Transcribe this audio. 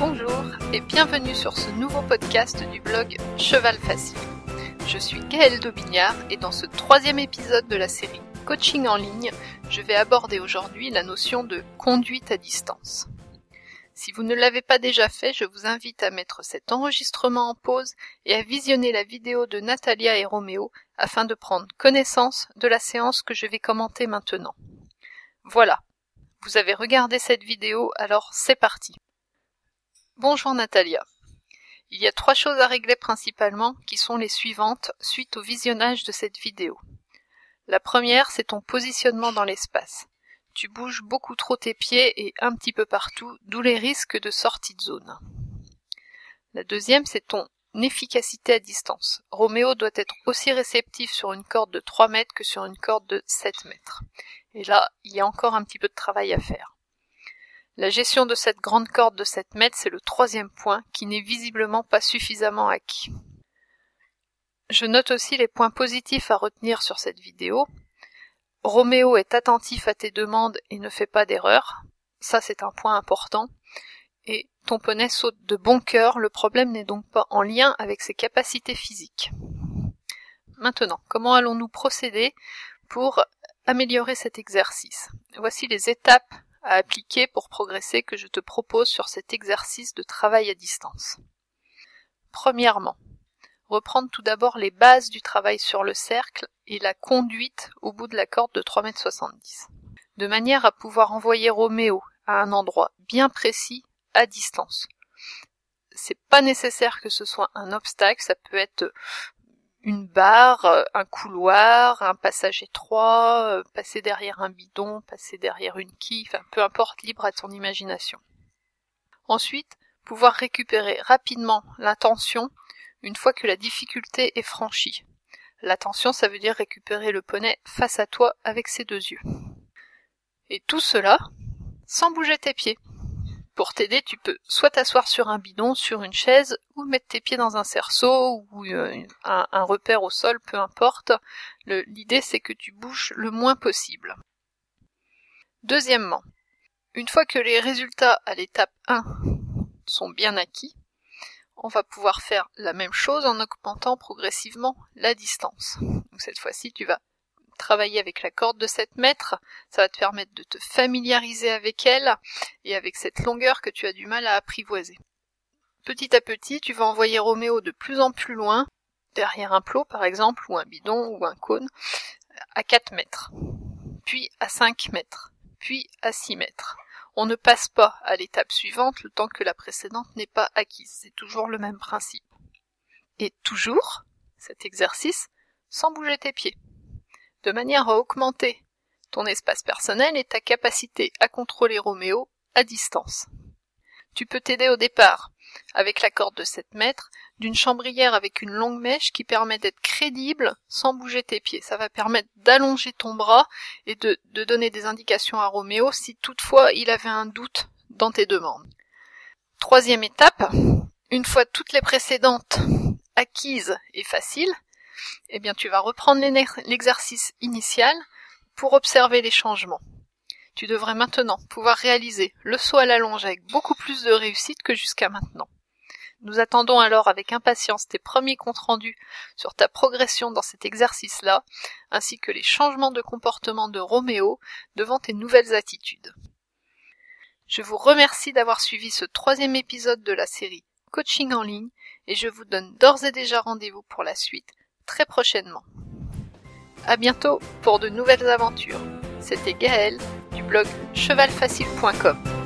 Bonjour et bienvenue sur ce nouveau podcast du blog Cheval Facile. Je suis Gaëlle Daubignard et dans ce troisième épisode de la série Coaching en ligne, je vais aborder aujourd'hui la notion de conduite à distance. Si vous ne l'avez pas déjà fait, je vous invite à mettre cet enregistrement en pause et à visionner la vidéo de Natalia et Roméo afin de prendre connaissance de la séance que je vais commenter maintenant. Voilà, vous avez regardé cette vidéo, alors c'est parti. Bonjour Natalia. Il y a trois choses à régler principalement qui sont les suivantes suite au visionnage de cette vidéo. La première, c'est ton positionnement dans l'espace. Tu bouges beaucoup trop tes pieds et un petit peu partout, d'où les risques de sortie de zone. La deuxième, c'est ton efficacité à distance. Roméo doit être aussi réceptif sur une corde de 3 mètres que sur une corde de 7 mètres. Et là, il y a encore un petit peu de travail à faire. La gestion de cette grande corde de 7 mètres, c'est le troisième point qui n'est visiblement pas suffisamment acquis. Je note aussi les points positifs à retenir sur cette vidéo. Roméo est attentif à tes demandes et ne fait pas d'erreur. Ça, c'est un point important. Et ton poney saute de bon cœur, le problème n'est donc pas en lien avec ses capacités physiques. Maintenant, comment allons-nous procéder pour améliorer cet exercice? Voici les étapes à appliquer pour progresser que je te propose sur cet exercice de travail à distance. Premièrement, reprendre tout d'abord les bases du travail sur le cercle et la conduite au bout de la corde de 3,70 m, de manière à pouvoir envoyer Roméo à un endroit bien précis à distance. C'est pas nécessaire que ce soit un obstacle, ça peut être une barre, euh, un couloir, un passage étroit, euh, passer derrière un bidon, passer derrière une quille, enfin peu importe, libre à ton imagination. Ensuite, pouvoir récupérer rapidement l'attention une fois que la difficulté est franchie. L'attention, ça veut dire récupérer le poney face à toi avec ses deux yeux. Et tout cela sans bouger tes pieds. Pour t'aider, tu peux soit t'asseoir sur un bidon, sur une chaise, ou mettre tes pieds dans un cerceau ou euh, un, repère au sol, peu importe. L'idée c'est que tu bouges le moins possible. Deuxièmement, une fois que les résultats à l'étape 1 sont bien acquis, on va pouvoir faire la même chose en augmentant progressivement la distance. cette fois-ci, tu vas travailler avec la corde de 7 mètres, ça va te permettre de te familiariser avec elle et avec cette longueur que tu as du mal à apprivoiser. Petit à petit, tu vas envoyer Roméo de plus en plus loin, derrière un plot par exemple, ou un bidon, ou un cône, à 4 mètres, puis à 5 mètres, puis à 6 mètres. On ne passe pas à l'étape suivante le temps que la précédente n'est pas acquise. C'est toujours le même principe. Et toujours, cet exercice, sans bouger tes pieds de manière à augmenter ton espace personnel et ta capacité à contrôler Roméo à distance. Tu peux t'aider au départ avec la corde de 7 mètres d'une chambrière avec une longue mèche qui permet d'être crédible sans bouger tes pieds. Ça va permettre d'allonger ton bras et de, de donner des indications à Roméo si toutefois il avait un doute dans tes demandes. Troisième étape, une fois toutes les précédentes acquises et faciles, eh bien tu vas reprendre l'exercice initial pour observer les changements. Tu devrais maintenant pouvoir réaliser le saut à la longe avec beaucoup plus de réussite que jusqu'à maintenant. Nous attendons alors avec impatience tes premiers comptes rendus sur ta progression dans cet exercice-là, ainsi que les changements de comportement de Roméo devant tes nouvelles attitudes. Je vous remercie d'avoir suivi ce troisième épisode de la série Coaching en ligne et je vous donne d'ores et déjà rendez-vous pour la suite très prochainement. À bientôt pour de nouvelles aventures. C'était Gaëlle du blog chevalfacile.com.